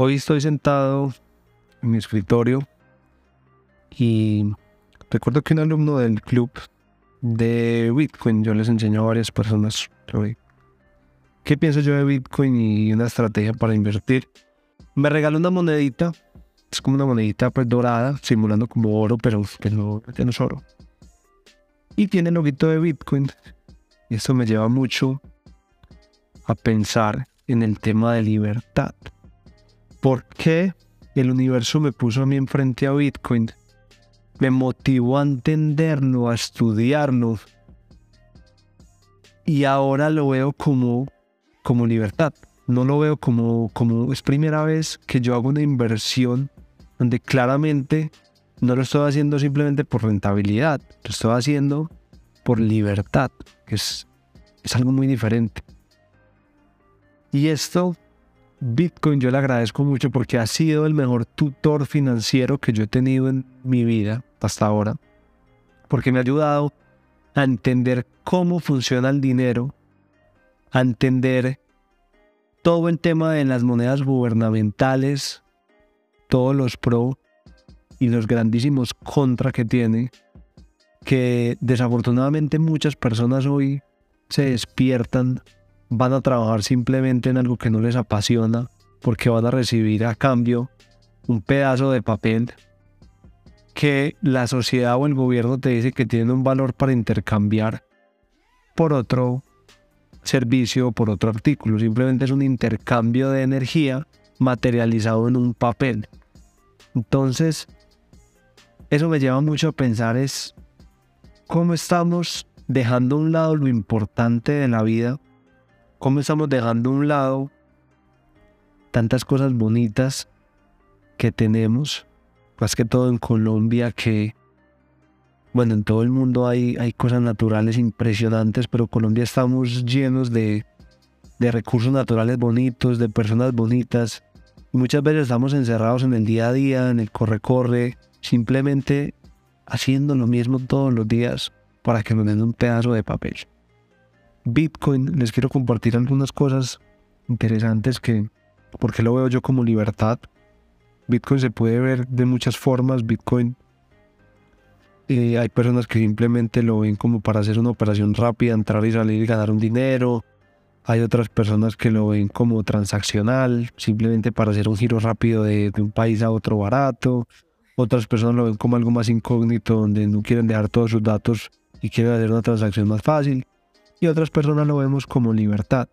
Hoy estoy sentado en mi escritorio y recuerdo que un alumno del club de Bitcoin, yo les enseño a varias personas qué pienso yo de Bitcoin y una estrategia para invertir. Me regaló una monedita, es como una monedita pues dorada, simulando como oro, pero, ya no es oro. Y tiene el loguito de Bitcoin. Y eso me lleva mucho a pensar en el tema de libertad. ¿Por qué el universo me puso a mí enfrente a Bitcoin? Me motivó a entenderlo, a estudiarlo. Y ahora lo veo como, como libertad. No lo veo como, como es primera vez que yo hago una inversión donde claramente no lo estoy haciendo simplemente por rentabilidad, lo estoy haciendo por libertad, que es, es algo muy diferente. Y esto, Bitcoin, yo le agradezco mucho porque ha sido el mejor tutor financiero que yo he tenido en mi vida hasta ahora, porque me ha ayudado a entender cómo funciona el dinero, a entender todo el tema de las monedas gubernamentales, todos los pro y los grandísimos contra que tiene, que desafortunadamente muchas personas hoy se despiertan, van a trabajar simplemente en algo que no les apasiona, porque van a recibir a cambio un pedazo de papel que la sociedad o el gobierno te dice que tiene un valor para intercambiar por otro servicio o por otro artículo. Simplemente es un intercambio de energía materializado en un papel. Entonces, eso me lleva mucho a pensar es cómo estamos dejando a un lado lo importante de la vida, cómo estamos dejando a un lado tantas cosas bonitas que tenemos, más que todo en Colombia, que, bueno, en todo el mundo hay, hay cosas naturales impresionantes, pero Colombia estamos llenos de, de recursos naturales bonitos, de personas bonitas, muchas veces estamos encerrados en el día a día, en el corre-corre, simplemente haciendo lo mismo todos los días para que nos den un pedazo de papel. Bitcoin, les quiero compartir algunas cosas interesantes que, porque lo veo yo como libertad. Bitcoin se puede ver de muchas formas. Bitcoin, eh, hay personas que simplemente lo ven como para hacer una operación rápida, entrar y salir y ganar un dinero. Hay otras personas que lo ven como transaccional, simplemente para hacer un giro rápido de, un país a otro barato. Otras personas lo ven como algo más incógnito, donde no quieren dejar todos sus datos y quieren hacer una transacción más fácil. Y otras personas lo vemos como libertad.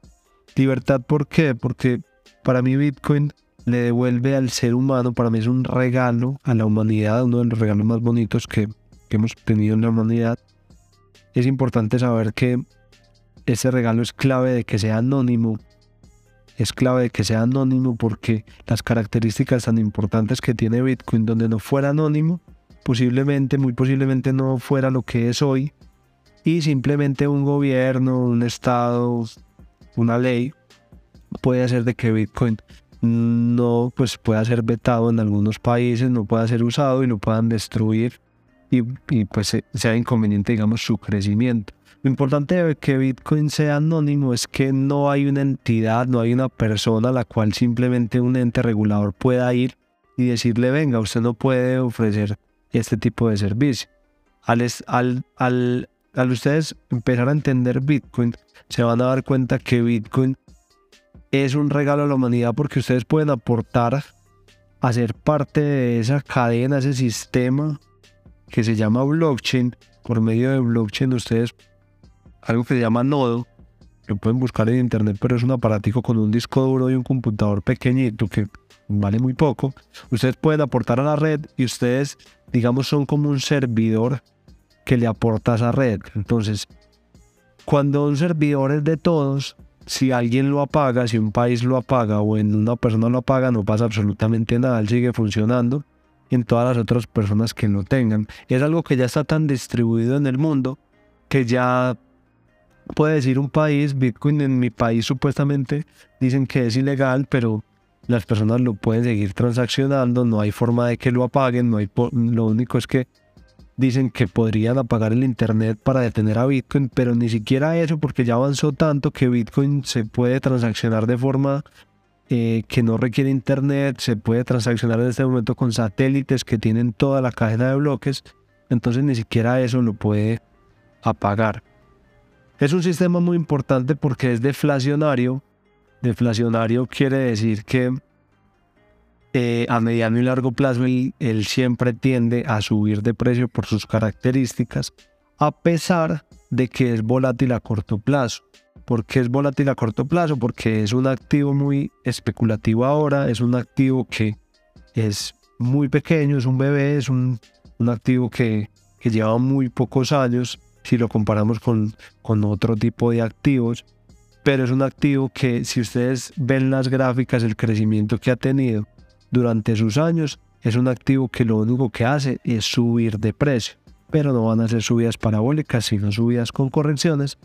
Libertad, ¿por qué? Porque para mí Bitcoin le devuelve al ser humano, para mí es un regalo a la humanidad, uno de los regalos más bonitos que, hemos tenido en la humanidad. Es importante saber que ese regalo es clave de que sea anónimo. Es clave de que sea anónimo porque las características tan importantes que tiene Bitcoin, donde no fuera anónimo, posiblemente, muy posiblemente no fuera lo que es hoy. Y simplemente un gobierno, un estado, una ley puede hacer de que Bitcoin no pues pueda ser vetado en algunos países, no pueda ser usado y no puedan destruir y, y pues sea inconveniente digamos su crecimiento. Lo importante de que Bitcoin sea anónimo es que no hay una entidad, no hay una persona a la cual simplemente un ente regulador pueda ir y decirle, venga, usted no puede ofrecer este tipo de servicio. Al, al, al, al ustedes empezar a entender Bitcoin, se van a dar cuenta que Bitcoin es un regalo a la humanidad porque ustedes pueden aportar a ser parte de esa cadena, ese sistema que se llama blockchain. Por medio de blockchain ustedes algo que se llama Nodo, que pueden buscar en internet, pero es un aparatico con un disco duro y un computador pequeñito que vale muy poco. Ustedes pueden aportar a la red y ustedes, digamos, son como un servidor que le aporta esa red. Entonces, cuando un servidor es de todos, si alguien lo apaga, si un país lo apaga o en una persona lo apaga, no pasa absolutamente nada, él sigue funcionando en todas las otras personas que lo tengan. Es algo que ya está tan distribuido en el mundo que ya puede decir un país, Bitcoin en mi país supuestamente dicen que es ilegal, pero las personas lo pueden seguir transaccionando, no hay forma de que lo apaguen, no hay lo único es que dicen que podrían apagar el internet para detener a Bitcoin, pero ni siquiera eso porque ya avanzó tanto que Bitcoin se puede transaccionar de forma eh, que no requiere internet, se puede transaccionar en este momento con satélites que tienen toda la cadena de bloques, entonces ni siquiera eso lo puede apagar. Es un sistema muy importante porque es deflacionario. Deflacionario quiere decir que eh, a mediano y largo plazo él, siempre tiende a subir de precio por sus características, a pesar de que es volátil a corto plazo. ¿Por qué es volátil a corto plazo? Porque es un activo muy especulativo ahora, es un activo que es muy pequeño, es un bebé, es un, activo que, que lleva muy pocos años si lo comparamos con, con otro tipo de activos, pero es un activo que si ustedes ven las gráficas, el crecimiento que ha tenido durante sus años, es un activo que lo único que hace es subir de precio, pero no van a ser subidas parabólicas, sino subidas con correcciones,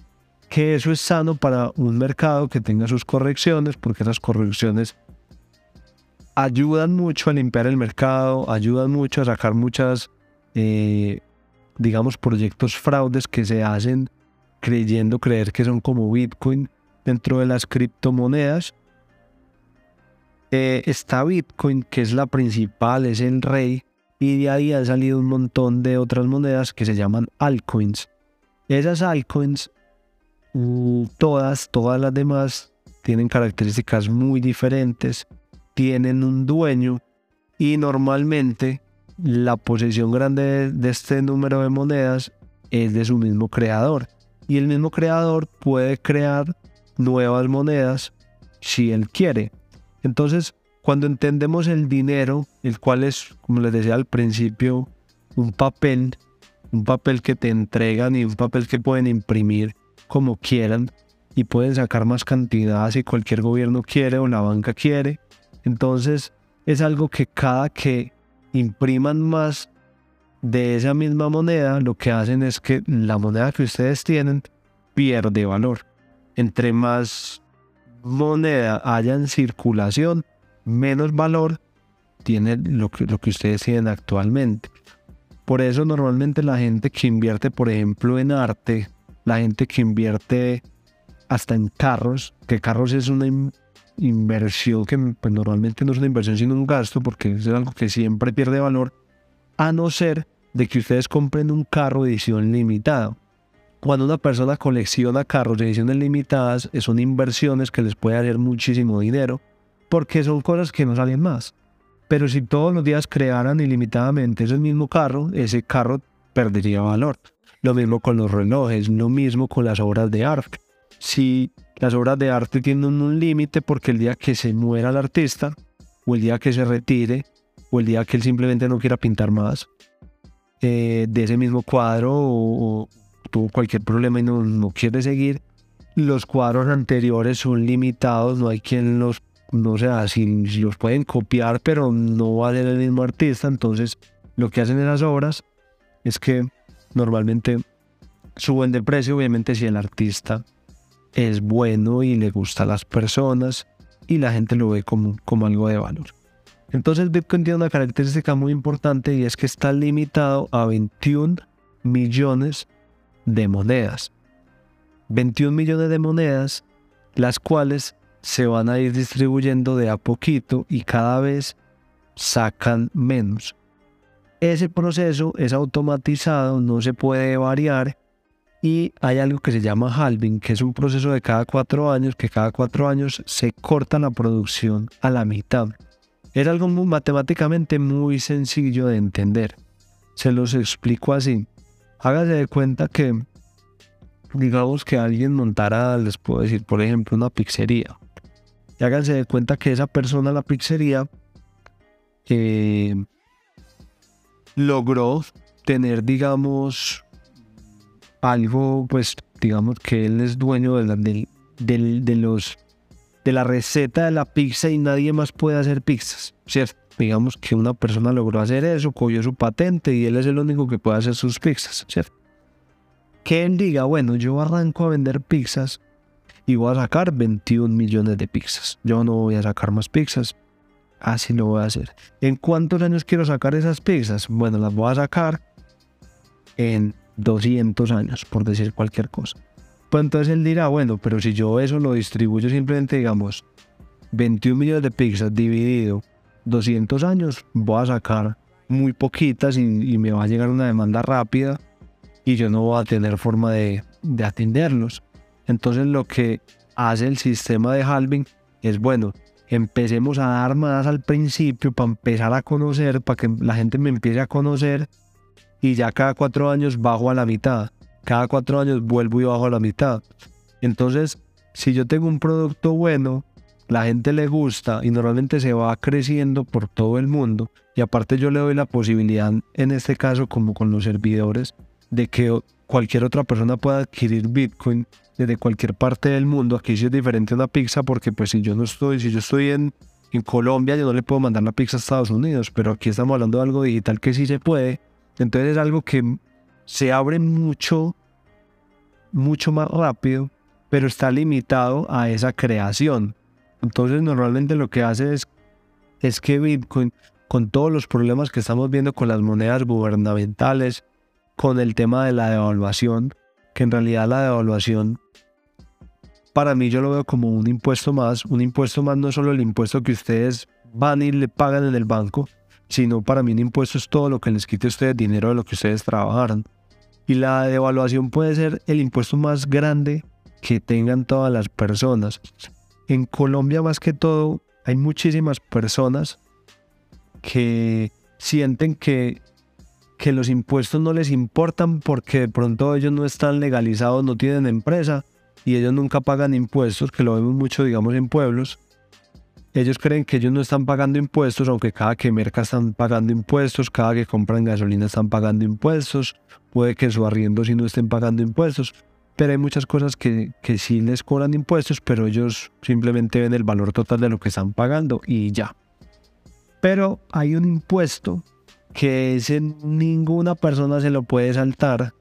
que eso es sano para un mercado que tenga sus correcciones, porque esas correcciones ayudan mucho a limpiar el mercado, ayudan mucho a sacar muchas eh, digamos, proyectos fraudes que se hacen creyendo creer que son como Bitcoin dentro de las criptomonedas. Eh, está Bitcoin, que es la principal, es el rey, y de ahí han salido un montón de otras monedas que se llaman altcoins. Esas altcoins, mm, todas, todas las demás, tienen características muy diferentes, tienen un dueño y normalmente la posesión grande de este número de monedas es de su mismo creador. Y el mismo creador puede crear nuevas monedas si él quiere. Entonces, cuando entendemos el dinero, el cual es, como les decía al principio, un papel, un papel que te entregan y un papel que pueden imprimir como quieran y pueden sacar más cantidad si cualquier gobierno quiere o la banca quiere. Entonces, es algo que cada que impriman más de esa misma moneda, lo que hacen es que la moneda que ustedes tienen pierde valor. Entre más moneda haya en circulación, menos valor tiene lo que, lo que ustedes tienen actualmente. Por eso normalmente la gente que invierte, por ejemplo, en arte, la gente que invierte hasta en carros, que carros es una inversión que pues, normalmente no es una inversión sino un gasto porque es algo que siempre pierde valor, a no ser de que ustedes compren un carro edición limitada. Cuando una persona colecciona carros de ediciones limitadas, son inversiones que les puede hacer muchísimo dinero porque son cosas que no salen más. Pero si todos los días crearan ilimitadamente ese mismo carro, ese carro perdería valor. Lo mismo con los relojes, lo mismo con las obras de arte. Si las obras de arte tienen un límite porque el día que se muera el artista, o el día que se retire, o el día que él simplemente no quiera pintar más eh, de ese mismo cuadro, o, tuvo cualquier problema y no, no quiere seguir, los cuadros anteriores son limitados, no hay quien los, no sé, si, los pueden copiar, pero no va a ser el mismo artista, entonces lo que hacen esas obras es que normalmente suben de precio, obviamente si el artista es bueno y le gusta a las personas y la gente lo ve como, como algo de valor. Entonces Bitcoin tiene una característica muy importante y es que está limitado a 21 millones de monedas. 21 millones de monedas, las cuales se van a ir distribuyendo de a poquito y cada vez sacan menos. Ese proceso es automatizado, no se puede variar y hay algo que se llama halving, que es un proceso de cada cuatro años, que cada cuatro años se corta la producción a la mitad. Es algo matemáticamente muy sencillo de entender. Se los explico así. Hágase de cuenta que, digamos que alguien montara, les puedo decir, por ejemplo, una pizzería. Y háganse de cuenta que esa persona, la pizzería, eh, logró tener, digamos, algo, pues digamos que él es dueño de, la, de, los, de la receta de la pizza y nadie más puede hacer pizzas, ¿cierto? Digamos que una persona logró hacer eso, cogió su patente y él es el único que puede hacer sus pizzas, ¿cierto? Que él diga, bueno, yo arranco a vender pizzas y voy a sacar 21 millones de pizzas. Yo no voy a sacar más pizzas. Así lo voy a hacer. ¿En cuántos años quiero sacar esas pizzas? Bueno, las voy a sacar en 200 años, por decir cualquier cosa. Pues entonces él dirá, bueno, pero si yo eso lo distribuyo simplemente, digamos, 21 millones de pizzas dividido 200 años, voy a sacar muy poquitas y, me va a llegar una demanda rápida y yo no voy a tener forma de, de atenderlos. Entonces lo que hace el sistema de halving es bueno, empecemos a dar más al principio para empezar a conocer, para que la gente me empiece a conocer y ya cada cuatro años bajo a la mitad. Cada cuatro años vuelvo y bajo a la mitad. Entonces, si yo tengo un producto bueno, la gente le gusta y normalmente se va creciendo por todo el mundo. Y aparte yo le doy la posibilidad, en este caso como con los servidores, de que cualquier otra persona pueda adquirir Bitcoin desde cualquier parte del mundo. Aquí sí es diferente una pizza porque pues si yo no estoy, si yo estoy en, en Colombia, yo no le puedo mandar la pizza a Estados Unidos, pero aquí estamos hablando de algo digital que sí se puede. Entonces es algo que se abre mucho, mucho más rápido, pero está limitado a esa creación. Entonces normalmente lo que hace es, que Bitcoin, con todos los problemas que estamos viendo con las monedas gubernamentales, con el tema de la devaluación, que en realidad la devaluación para mí yo lo veo como un impuesto más. Un impuesto más no solo el impuesto que ustedes van y le pagan en el banco, sino para mí un impuesto es todo lo que les quite a ustedes dinero de lo que ustedes trabajaron. Y la devaluación puede ser el impuesto más grande que tengan todas las personas. En Colombia más que todo hay muchísimas personas que sienten que, que los impuestos no les importan porque de pronto ellos no están legalizados, no tienen empresa y ellos nunca pagan impuestos, que lo vemos mucho, digamos, en pueblos. Ellos creen que ellos no están pagando impuestos, aunque cada que merca están pagando impuestos, cada que compran gasolina están pagando impuestos, puede que su arriendo si no estén pagando impuestos, pero hay muchas cosas que, sí les cobran impuestos, pero ellos simplemente ven el valor total de lo que están pagando y ya. Pero hay un impuesto que ninguna persona se lo puede saltar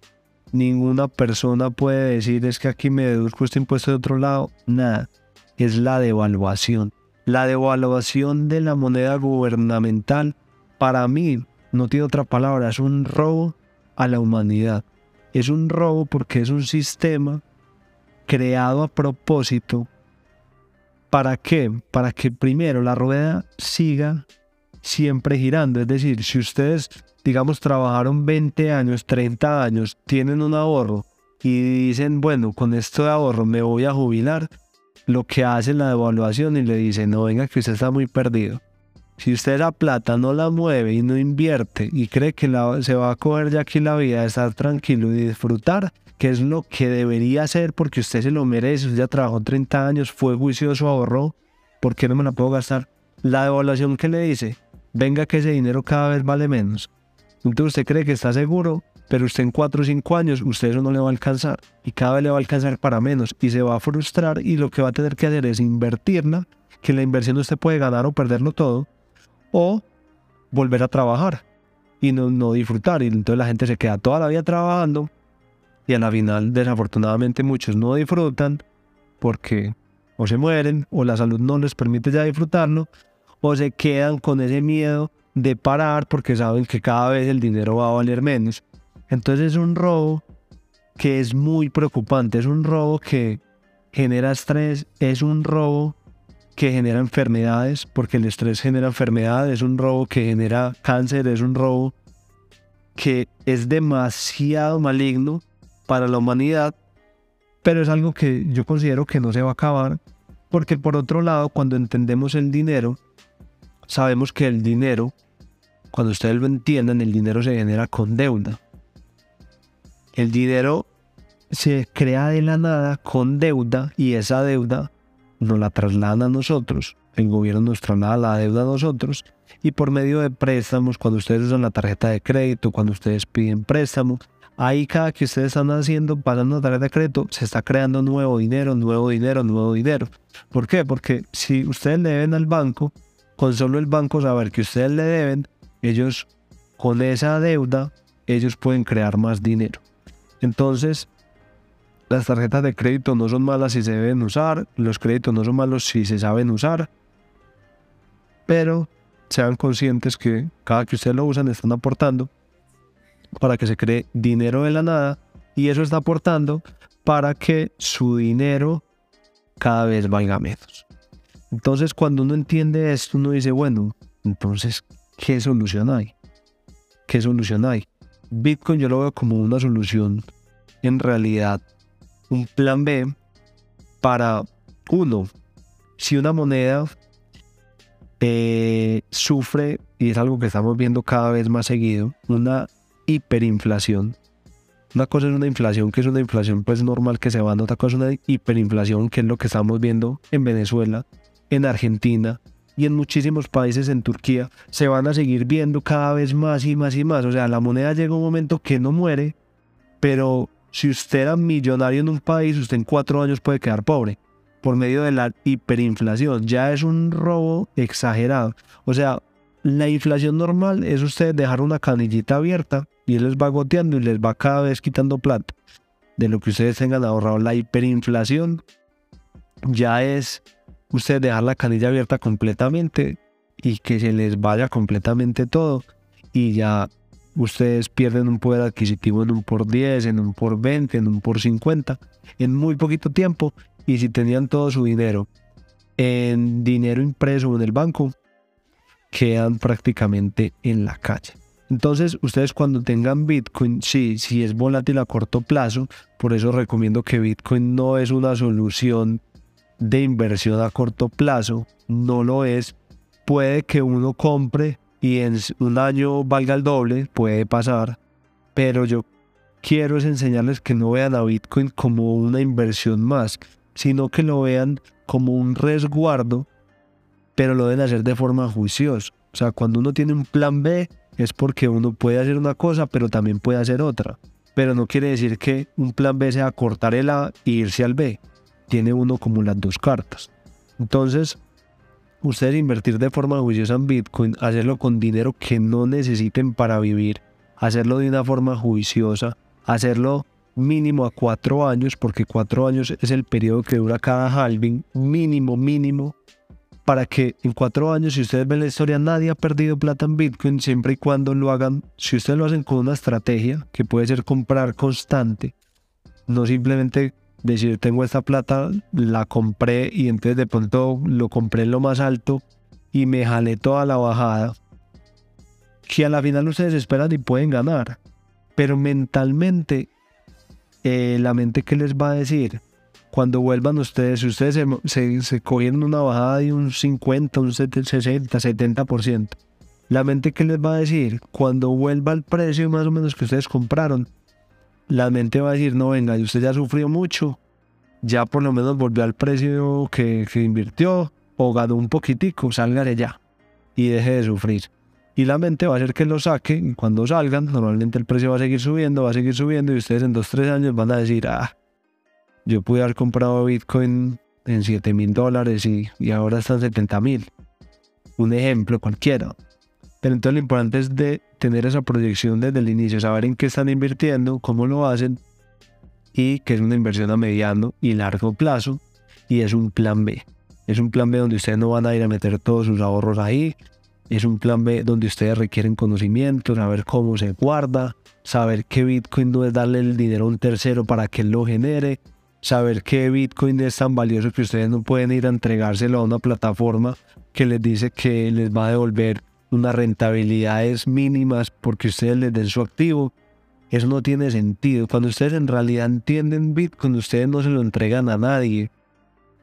ninguna persona puede decir es que aquí me deduzco este impuesto de otro lado. Nada, es la devaluación. La devaluación de la moneda gubernamental, para mí, no tiene otra palabra, es un robo a la humanidad. Es un robo porque es un sistema creado a propósito. ¿Para qué? Para que primero la rueda siga siempre girando. Es decir, si ustedes digamos, trabajaron 20 años, 30 años, tienen un ahorro y dicen, bueno, con esto de ahorro me voy a jubilar, lo que hace la devaluación y le dicen, no, venga, que usted está muy perdido. Si usted la plata no la mueve y no invierte y cree que se va a coger ya aquí la vida, estar tranquilo y disfrutar, que es lo que debería hacer porque usted se lo merece, usted ya trabajó 30 años, fue juicioso, ahorró, ¿por qué no me la puedo gastar? La devaluación que le dice, venga que ese dinero cada vez vale menos. Entonces usted cree que está seguro, pero usted en 4 o 5 años, usted eso no le va a alcanzar y cada vez le va a alcanzar para menos y se va a frustrar y lo que va a tener que hacer es invertirla, que la inversión usted puede ganar o perderlo todo, o volver a trabajar y no, no disfrutar. Y entonces la gente se queda toda la vida trabajando y a la final desafortunadamente muchos no disfrutan porque o se mueren o la salud no les permite ya disfrutarlo o se quedan con ese miedo de parar porque saben que cada vez el dinero va a valer menos. Entonces es un robo que es muy preocupante, es un robo que genera estrés, es un robo que genera enfermedades, porque el estrés genera enfermedades, es un robo que genera cáncer, es un robo que es demasiado maligno para la humanidad, pero es algo que yo considero que no se va a acabar, porque por otro lado, cuando entendemos el dinero, sabemos que el dinero, cuando ustedes lo entiendan, el dinero se genera con deuda. El dinero se crea de la nada con deuda y esa deuda nos la trasladan a nosotros. El gobierno nos traslada la deuda a nosotros y por medio de préstamos, cuando ustedes usan la tarjeta de crédito, cuando ustedes piden préstamo, ahí cada que ustedes están haciendo, pagando la tarjeta de crédito, se está creando nuevo dinero, nuevo dinero, nuevo dinero. ¿Por qué? Porque si ustedes le deben al banco, con solo el banco saber que ustedes le deben, ellos con esa deuda, ellos pueden crear más dinero. Entonces, las tarjetas de crédito no son malas si se deben usar, los créditos no son malos si se saben usar, pero sean conscientes que cada que ustedes lo usan están aportando para que se cree dinero de la nada y eso está aportando para que su dinero cada vez valga menos. Entonces, cuando uno entiende esto, uno dice, bueno, entonces, ¿qué solución hay? ¿Qué solución hay? Bitcoin yo lo veo como una solución, en realidad, un plan B para, uno, si una moneda eh, sufre, y es algo que estamos viendo cada vez más seguido, una hiperinflación. Una cosa es una inflación que es una inflación pues normal que se va, otra cosa es una hiperinflación que es lo que estamos viendo en Venezuela, en Argentina y en muchísimos países en Turquía, se van a seguir viendo cada vez más y más y más. O sea, la moneda llega un momento que no muere, pero si usted era millonario en un país, usted en cuatro años puede quedar pobre por medio de la hiperinflación. Ya es un robo exagerado. O sea, la inflación normal es usted dejar una canillita abierta y él les va goteando y les va cada vez quitando plata de lo que ustedes tengan ahorrado. La hiperinflación ya es usted dejar la canilla abierta completamente y que se les vaya completamente todo y ya ustedes pierden un poder adquisitivo en un por 10, en un por 20, en un por 50, en muy poquito tiempo y si tenían todo su dinero en dinero impreso en el banco, quedan prácticamente en la calle. Entonces, ustedes cuando tengan Bitcoin, sí, sí es volátil a corto plazo, por eso recomiendo que Bitcoin no es una solución de inversión a corto plazo, no lo es. Puede que uno compre y en un año valga el doble, puede pasar, pero yo quiero es enseñarles que no vean a Bitcoin como una inversión más, sino que lo vean como un resguardo, pero lo deben hacer de forma juiciosa. O sea, cuando uno tiene un plan B es porque uno puede hacer una cosa, pero también puede hacer otra. Pero no quiere decir que un plan B sea cortar el A e irse al B. Tiene uno como las dos cartas. Entonces, ustedes invertir de forma juiciosa en Bitcoin, hacerlo con dinero que no necesiten para vivir, hacerlo de una forma juiciosa, hacerlo mínimo a cuatro años, porque cuatro años es el periodo que dura cada halving, mínimo, mínimo, para que en cuatro años, si ustedes ven la historia, nadie ha perdido plata en Bitcoin, siempre y cuando lo hagan, si ustedes lo hacen con una estrategia, que puede ser comprar constante, no simplemente decir, tengo esta plata, la compré y entonces de pronto lo compré en lo más alto y me jalé toda la bajada, que a la final ustedes esperan y pueden ganar. Pero mentalmente eh, la mente que les va a decir cuando vuelvan ustedes, si ustedes se, se, cogieron una bajada de un 50, un 60, 70%, la mente que les va a decir cuando vuelva el precio más o menos que ustedes compraron, la mente va a decir, no, venga, usted ya sufrió mucho, ya por lo menos volvió al precio que, que invirtió o ganó un poquitico, de ya y deje de sufrir y la mente va a hacer que lo saque y cuando salgan normalmente el precio va a seguir subiendo, va a seguir subiendo y ustedes en 2-3 años van a decir, ah, yo pude haber comprado Bitcoin en 7 mil dólares y, y, ahora están 70 mil. Un ejemplo cualquiera. Pero entonces lo importante es de tener esa proyección desde el inicio, saber en qué están invirtiendo, cómo lo hacen y que es una inversión a mediano y largo plazo y es un plan B. Es un plan B donde ustedes no van a ir a meter todos sus ahorros ahí, es un plan B donde ustedes requieren conocimiento, saber cómo se guarda, saber que Bitcoin no es darle el dinero a un tercero para que lo genere, saber que Bitcoin es tan valioso que ustedes no pueden ir a entregárselo a una plataforma que les dice que les va a devolver unas rentabilidades mínimas porque ustedes les den su activo. Eso no tiene sentido. Cuando ustedes en realidad entienden Bitcoin, ustedes no se lo entregan a nadie.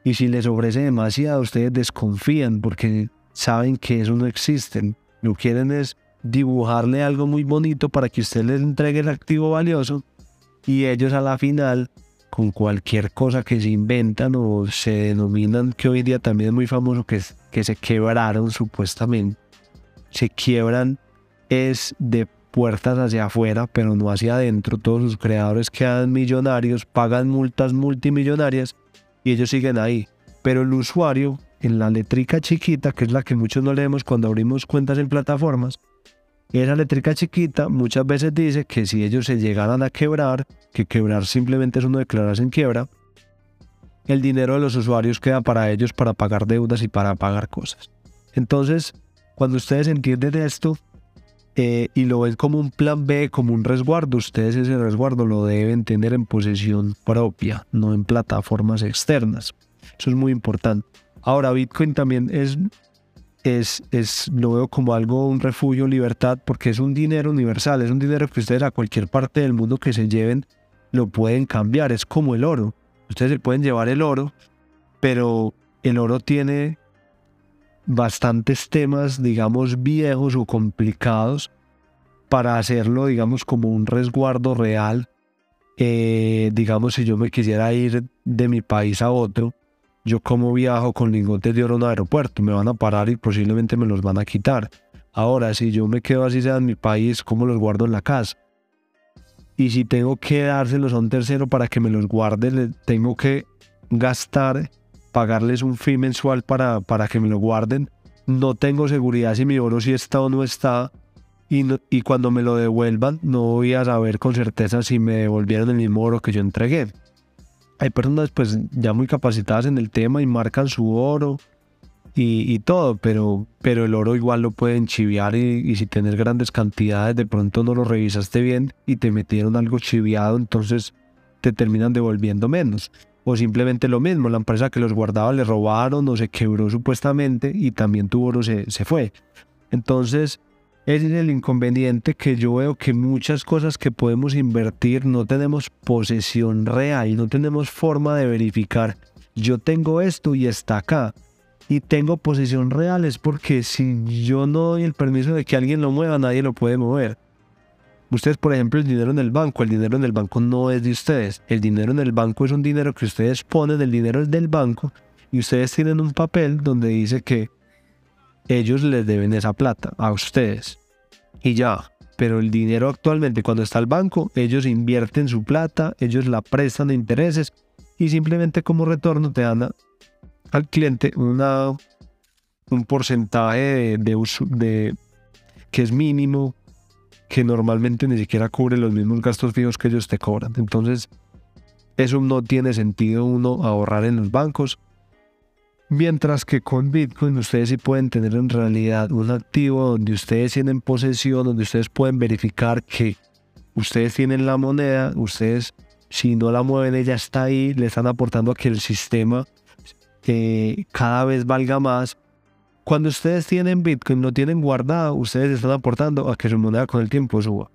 Y si les ofrece demasiado, ustedes desconfían porque saben que eso no existe. Lo quieren es dibujarle algo muy bonito para que usted les entregue el activo valioso y ellos a la final con cualquier cosa que se inventan o se denominan que hoy día también es muy famoso que, que se quebraron supuestamente se quiebran es de puertas hacia afuera pero no hacia adentro todos sus creadores quedan millonarios pagan multas multimillonarias y ellos siguen ahí pero el usuario en la letrica chiquita, que es la que muchos no leemos cuando abrimos cuentas en plataformas, esa letrica chiquita muchas veces dice que si ellos se llegaran a quebrar, que quebrar simplemente es uno declararse en quiebra, el dinero de los usuarios queda para ellos para pagar deudas y para pagar cosas. Entonces, cuando ustedes entienden esto eh, y lo ven como un plan B, como un resguardo, ustedes ese resguardo lo deben tener en posesión propia, no en plataformas externas. Eso es muy importante. Ahora, Bitcoin también es, es, es, lo veo como algo, un refugio, libertad, porque es un dinero universal, es un dinero que ustedes a cualquier parte del mundo que se lleven lo pueden cambiar, es como el oro. Ustedes se pueden llevar el oro, pero el oro tiene bastantes temas, digamos, viejos o complicados para hacerlo, digamos, como un resguardo real. Eh, digamos, si yo me quisiera ir de mi país a otro, yo como viajo con lingotes de oro en un aeropuerto, me van a parar y posiblemente me los van a quitar. Ahora, si yo me quedo así sea en mi país, ¿cómo los guardo en la casa? Y si tengo que dárselos a un tercero para que me los guarde, tengo que gastar pagarles un fee mensual para, para que me lo guarden. No tengo seguridad si mi oro sí está o no está. Y, y cuando me lo devuelvan, no voy a saber con certeza si me devolvieron el mismo oro que yo entregué. Hay personas pues ya muy capacitadas en el tema y marcan su oro y, y todo, pero, pero el oro igual lo pueden chiviar y, y, si tienes grandes cantidades de pronto no lo revisaste bien y te metieron algo chiviado, entonces te terminan devolviendo menos o simplemente lo mismo, la empresa que los guardaba le robaron o se quebró supuestamente y también tu oro se, se fue. Entonces, ese es el inconveniente que yo veo que muchas cosas que podemos invertir no tenemos posesión real, no tenemos forma de verificar. Yo tengo esto y está acá. Y tengo posesión real es porque si yo no doy el permiso de que alguien lo mueva, nadie lo puede mover. Ustedes, por ejemplo, el dinero en el banco, el dinero en el banco no es de ustedes. El dinero en el banco es un dinero que ustedes ponen, el dinero es del banco y ustedes tienen un papel donde dice que ellos les deben esa plata a ustedes. Y ya, pero el dinero actualmente cuando está el banco, ellos invierten su plata, ellos la prestan de intereses y simplemente como retorno te dan al cliente una, un porcentaje de, que es mínimo que normalmente ni siquiera cubre los mismos gastos fijos que ellos te cobran. Entonces, eso no tiene sentido uno ahorrar en los bancos. Mientras que con Bitcoin ustedes sí pueden tener en realidad un activo donde ustedes tienen posesión, donde ustedes pueden verificar que ustedes tienen la moneda, ustedes si no la mueven ella está ahí, le están aportando a que el sistema eh, cada vez valga más cuando ustedes tienen Bitcoin, no tienen guardado, ustedes están aportando a que su moneda con el tiempo suba.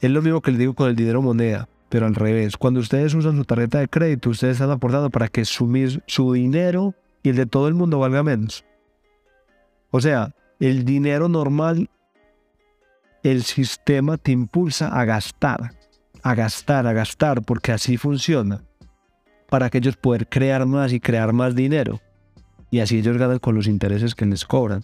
Es lo mismo que les digo con el dinero moneda, pero al revés. Cuando ustedes usan su tarjeta de crédito, ustedes están aportando para que su, su dinero y el de todo el mundo valga menos. O sea, el dinero normal, el sistema te impulsa a gastar, a gastar, a gastar, porque así funciona, para que ellos puedan crear más y crear más dinero y así ellos ganan con los intereses que les cobran.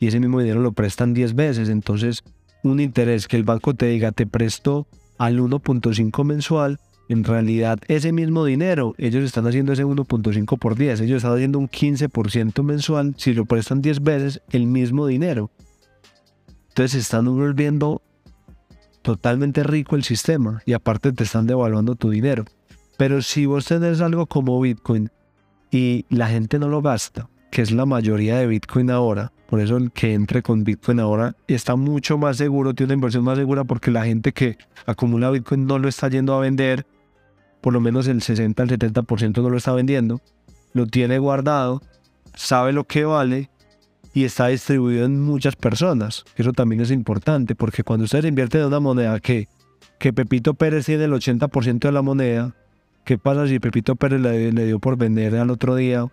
Y ese mismo dinero lo prestan 10 veces, entonces un interés que el banco te diga te prestó al 1.5 mensual, en realidad ese mismo dinero, ellos están haciendo ese 1.5 por 10, ellos están haciendo un 15% mensual si lo prestan 10 veces el mismo dinero. Entonces están volviendo totalmente rico el sistema y aparte te están devaluando tu dinero. Pero si vos tenés algo como Bitcoin y la gente no lo gasta, que es la mayoría de Bitcoin ahora. Por eso el que entre con Bitcoin ahora está mucho más seguro, tiene una inversión más segura porque la gente que acumula Bitcoin no lo está yendo a vender, por lo menos el 60 al 70% no lo está vendiendo, lo tiene guardado, sabe lo que vale y está distribuido en muchas personas. Eso también es importante porque cuando usted invierte en una moneda que, que Pepito Pérez tiene el 80% de la moneda, ¿Qué pasa si Pepito Pérez le, dio por vender al otro día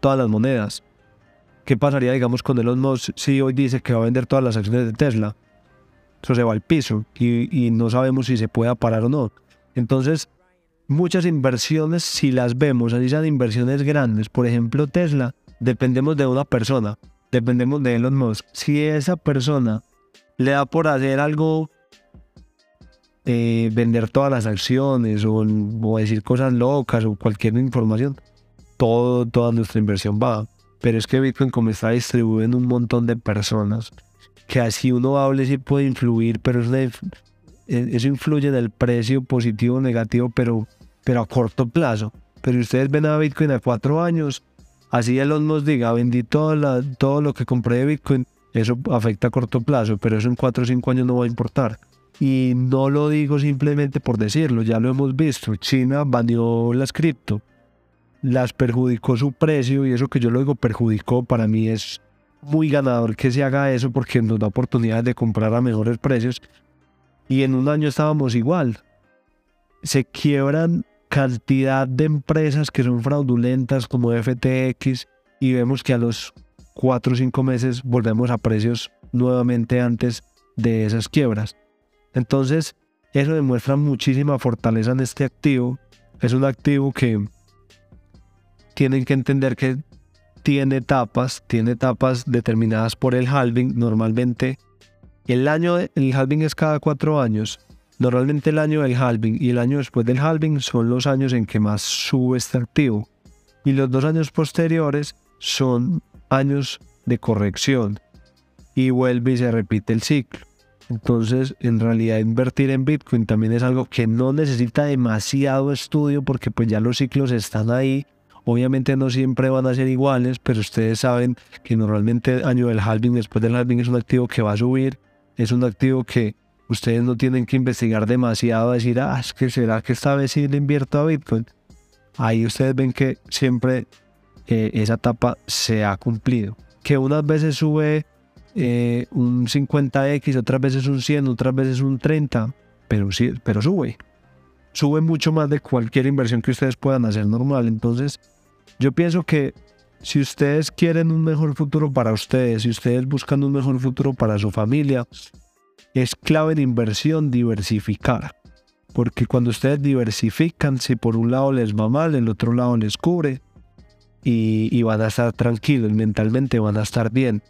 todas las monedas? ¿Qué pasaría, digamos, con Elon Musk si hoy dice que va a vender todas las acciones de Tesla? Eso se va al piso y, y no sabemos si se pueda parar o no. Entonces, muchas inversiones, si las vemos, así sean inversiones grandes, por ejemplo Tesla, dependemos de una persona, dependemos de Elon Musk. Si esa persona le da por hacer algo eh, vender todas las acciones o, decir cosas locas o cualquier información, todo, toda nuestra inversión va. Pero es que Bitcoin como está distribuido en un montón de personas, que así uno hable sí puede influir, pero e, eso influye en el precio positivo o negativo, pero, pero a corto plazo. Pero ustedes ven a Bitcoin a cuatro años, así Elon nos diga, vendí todo, la, todo lo que compré de Bitcoin, eso afecta a corto plazo, pero eso en cuatro o cinco años no va a importar. Y no lo digo simplemente por decirlo, ya lo hemos visto. China baneó las cripto. las perjudicó su precio y eso que yo lo digo perjudicó para mí es muy ganador que se haga eso porque nos da oportunidades de comprar a mejores precios y en un año estábamos igual. Se quiebran cantidad de empresas que son fraudulentas como FTX y vemos que a los cuatro o cinco meses volvemos a precios nuevamente antes de esas quiebras. Entonces, eso demuestra muchísima fortaleza en este activo. Es un activo que tienen que entender que tiene etapas, tiene etapas determinadas por el halving. Normalmente, el año, el halving es cada cuatro años. Normalmente el año del halving y el año después del halving son los años en que más sube este activo. Y los dos años posteriores son años de corrección. Y vuelve y se repite el ciclo. Entonces, en realidad invertir en Bitcoin también es algo que no necesita demasiado estudio porque pues ya los ciclos están ahí Obviamente no siempre van a ser iguales, pero ustedes saben que normalmente año del halving, después del halving es un activo que va a subir, es un activo que ustedes no tienen que investigar demasiado, a decir, ah, es que será que esta vez sí le invierto a Bitcoin. Ahí ustedes ven que siempre eh, esa etapa se ha cumplido. Que unas veces sube eh, un 50x, otras veces un 100, otras veces un 30, pero, sube sube mucho más de cualquier inversión que ustedes puedan hacer normal. Entonces, yo pienso que si ustedes quieren un mejor futuro para ustedes, si ustedes buscan un mejor futuro para su familia, es clave en inversión diversificar. Porque cuando ustedes diversifican, si por un lado les va mal, el otro lado les cubre y van a estar tranquilos, mentalmente van a estar bien.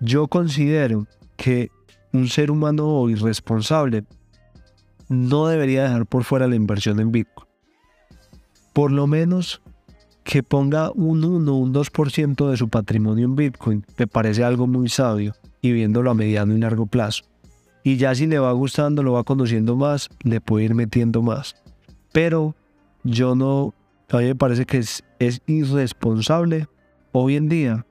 Yo considero que un ser humano irresponsable no debería dejar por fuera la inversión en Bitcoin. Por lo menos que ponga un 1 un 2% de su patrimonio en Bitcoin me parece algo muy sabio y viéndolo a mediano y largo plazo. Y ya si le va gustando, lo va conociendo más, le puede ir metiendo más. Pero yo no, a mí me parece que es irresponsable hoy en día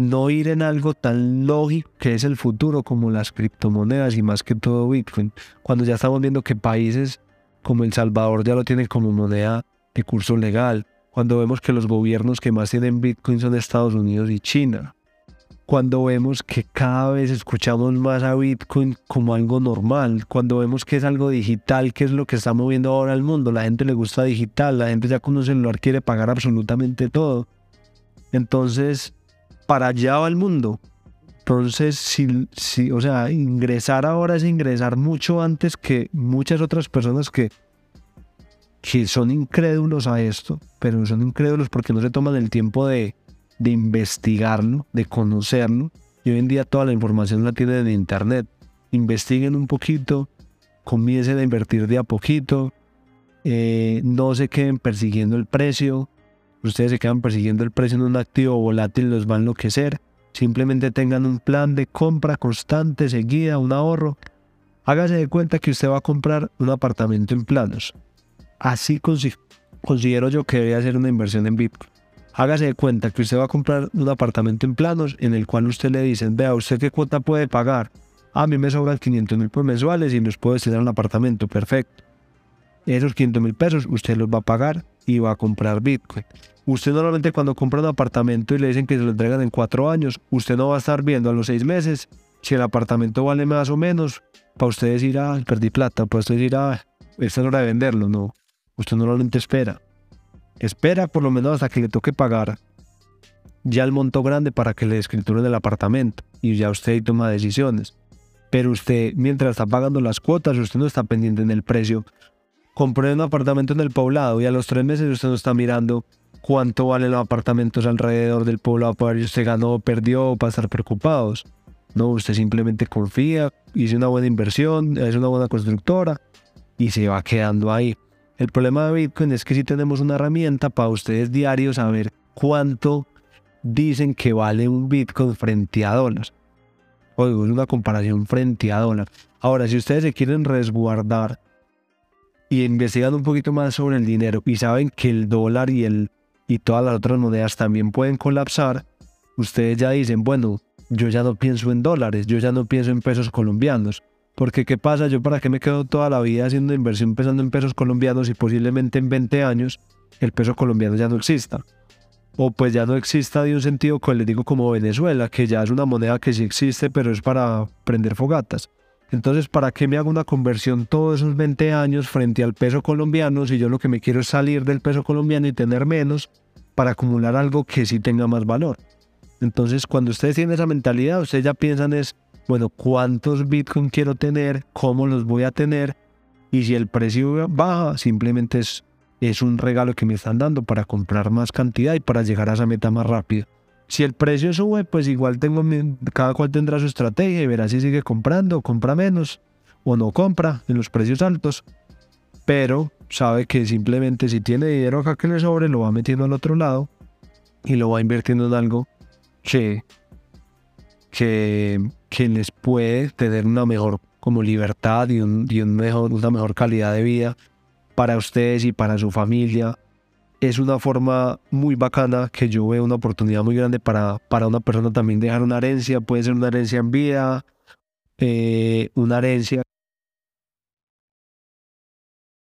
no ir en algo tan lógico que es el futuro como las criptomonedas y más que todo Bitcoin, cuando ya estamos viendo que países como El Salvador ya lo tienen como moneda de curso legal, cuando vemos que los gobiernos que más tienen Bitcoin son Estados Unidos y China, cuando vemos que cada vez escuchamos más a Bitcoin como algo normal, cuando vemos que es algo digital, que es lo que está moviendo ahora al mundo, la gente le gusta digital, la gente ya con un celular quiere pagar absolutamente todo. Entonces, para allá va el mundo. Entonces, si, si, o sea, ingresar ahora es ingresar mucho antes que muchas otras personas que, que son incrédulos a esto, pero son incrédulos porque no se toman el tiempo de, de investigarlo, de conocerlo. Y hoy en día toda la información la tienen en internet. Investiguen un poquito, comiencen a invertir de a poquito, eh, no se queden persiguiendo el precio, ustedes se quedan persiguiendo el precio en un activo volátil, los va a enloquecer. Simplemente tengan un plan de compra constante, seguida, un ahorro. Hágase de cuenta que usted va a comprar un apartamento en planos. Así considero yo que debería ser una inversión en Bitcoin. Hágase de cuenta que usted va a comprar un apartamento en planos en el cual usted le dicen, vea, ¿usted qué cuota puede pagar? A mí me sobran 500 mil por mensuales y nos puedo destinar un apartamento, perfecto. Esos 500 mil pesos usted los va a pagar y va a comprar Bitcoin. Usted normalmente cuando compra un apartamento y le dicen que se lo entregan en cuatro años, usted no va a estar viendo a los seis meses si el apartamento vale más o menos para usted decir, ah, perdí plata, para usted decir, ah, esta es hora de venderlo. No, usted normalmente espera. Espera por lo menos hasta que le toque pagar ya el monto grande para que le escrituren el apartamento y ya usted toma decisiones. Pero usted, mientras está pagando las cuotas, usted no está pendiente en el precio compré un apartamento en el poblado y a los tres meses usted no está mirando cuánto valen los apartamentos alrededor del poblado para ver si usted ganó o perdió para estar preocupados. No, usted simplemente confía, hizo una buena inversión, es una buena constructora y se va quedando ahí. El problema de Bitcoin es que si tenemos una herramienta para ustedes diarios saber cuánto dicen que vale un Bitcoin frente a dólar. Oigo, es una comparación frente a dólar. Ahora, si ustedes se quieren resguardar y investigan un poquito más sobre el dinero y saben que el dólar y, el, y todas las otras monedas también pueden colapsar, ustedes ya dicen, bueno, yo ya no pienso en dólares, yo ya no pienso en pesos colombianos. Porque ¿qué pasa? Yo para qué me quedo toda la vida haciendo inversión pensando en pesos colombianos y posiblemente en 20 años el peso colombiano ya no exista. O pues ya no exista de un sentido que les digo como Venezuela, que ya es una moneda que sí existe, pero es para prender fogatas. Entonces, ¿para qué me hago una conversión todos esos 20 años frente al peso colombiano si yo lo que me quiero es salir del peso colombiano y tener menos para acumular algo que sí tenga más valor? Entonces, cuando ustedes tienen esa mentalidad, ustedes ya piensan es, bueno, ¿cuántos Bitcoin quiero tener? ¿Cómo los voy a tener? Y si el precio baja, simplemente es, es un regalo que me están dando para comprar más cantidad y para llegar a esa meta más rápido. Si el precio sube, pues igual tengo cada cual tendrá su estrategia y verá si sigue comprando, compra menos o no compra en los precios altos. Pero sabe que simplemente si tiene dinero acá que le sobre, lo va metiendo al otro lado y lo va invirtiendo en algo que, que, que les puede tener una mejor como libertad y, un, y un mejor, una mejor calidad de vida para ustedes y para su familia es una forma muy bacana que yo veo una oportunidad muy grande para, para una persona también dejar una herencia, puede ser una herencia en vida, eh, una herencia